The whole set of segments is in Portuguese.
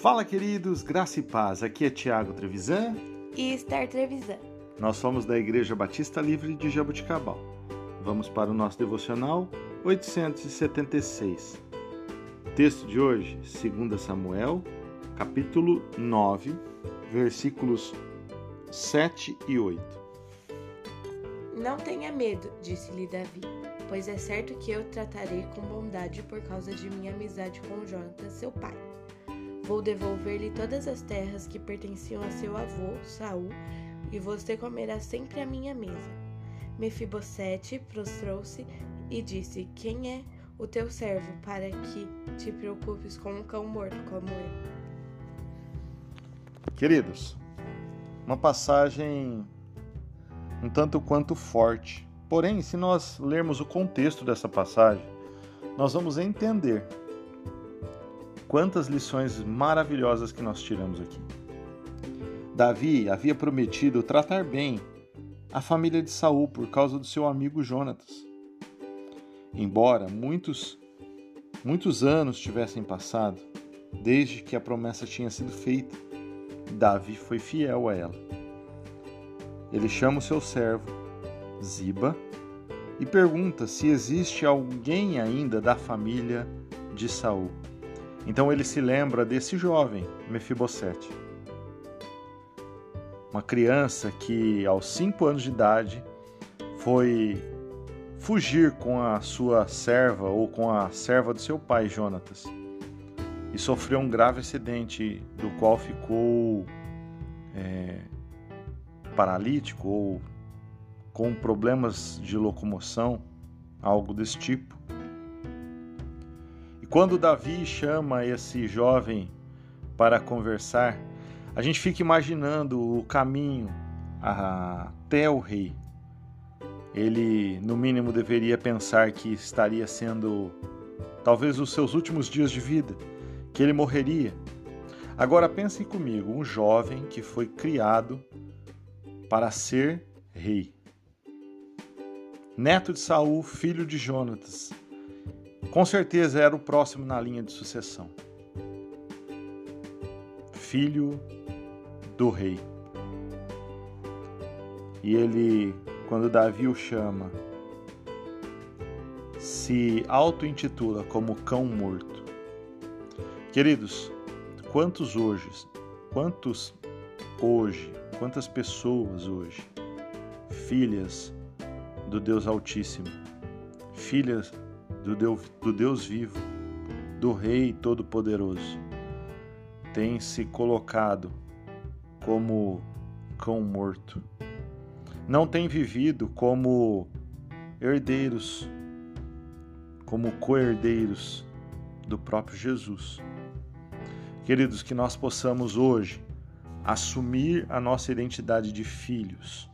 Fala, queridos, graça e paz. Aqui é Tiago Trevisan e Esther Trevisan. Nós somos da Igreja Batista Livre de Jabuticabal. Vamos para o nosso devocional 876. Texto de hoje, 2 Samuel, capítulo 9, versículos 7 e 8. Não tenha medo, disse-lhe Davi, pois é certo que eu tratarei com bondade por causa de minha amizade com Jonatas, seu pai. Vou devolver-lhe todas as terras que pertenciam a seu avô, Saul, e você comerá sempre à minha mesa. Mefibosete prostrou-se e disse: Quem é o teu servo para que te preocupes com um cão morto como eu? Queridos, uma passagem um tanto quanto forte. Porém, se nós lermos o contexto dessa passagem, nós vamos entender Quantas lições maravilhosas que nós tiramos aqui. Davi havia prometido tratar bem a família de Saul por causa do seu amigo Jonatas. Embora muitos muitos anos tivessem passado desde que a promessa tinha sido feita, Davi foi fiel a ela. Ele chama o seu servo, Ziba, e pergunta se existe alguém ainda da família de Saul. Então ele se lembra desse jovem, Mefibosete. Uma criança que, aos cinco anos de idade, foi fugir com a sua serva ou com a serva do seu pai, Jonatas, e sofreu um grave acidente do qual ficou é, paralítico ou com problemas de locomoção, algo desse tipo. Quando Davi chama esse jovem para conversar, a gente fica imaginando o caminho até o rei. Ele, no mínimo, deveria pensar que estaria sendo talvez os seus últimos dias de vida, que ele morreria. Agora pensem comigo, um jovem que foi criado para ser rei. Neto de Saul, filho de Jonatas, com certeza era o próximo na linha de sucessão. Filho do rei. E ele, quando Davi o chama, se auto-intitula como cão morto. Queridos, quantos hoje, quantos hoje, quantas pessoas hoje, filhas do Deus Altíssimo, filhas do Deus, vivo, do Rei Todo-Poderoso, tem se colocado como cão morto. Não tem vivido como herdeiros, como co-herdeiros do próprio Jesus. Queridos, que nós possamos hoje assumir a nossa identidade de filhos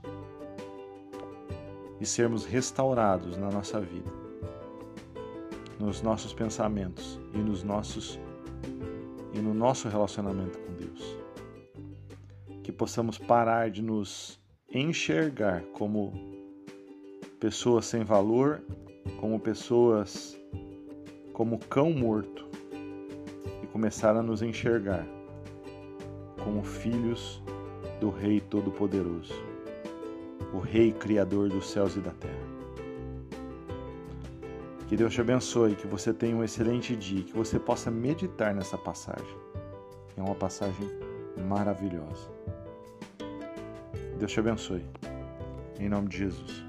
e sermos restaurados na nossa vida nos nossos pensamentos e nos nossos e no nosso relacionamento com Deus. Que possamos parar de nos enxergar como pessoas sem valor, como pessoas como cão morto e começar a nos enxergar como filhos do Rei Todo-Poderoso, o Rei Criador dos céus e da terra. Que Deus te abençoe, que você tenha um excelente dia, que você possa meditar nessa passagem. É uma passagem maravilhosa. Deus te abençoe. Em nome de Jesus.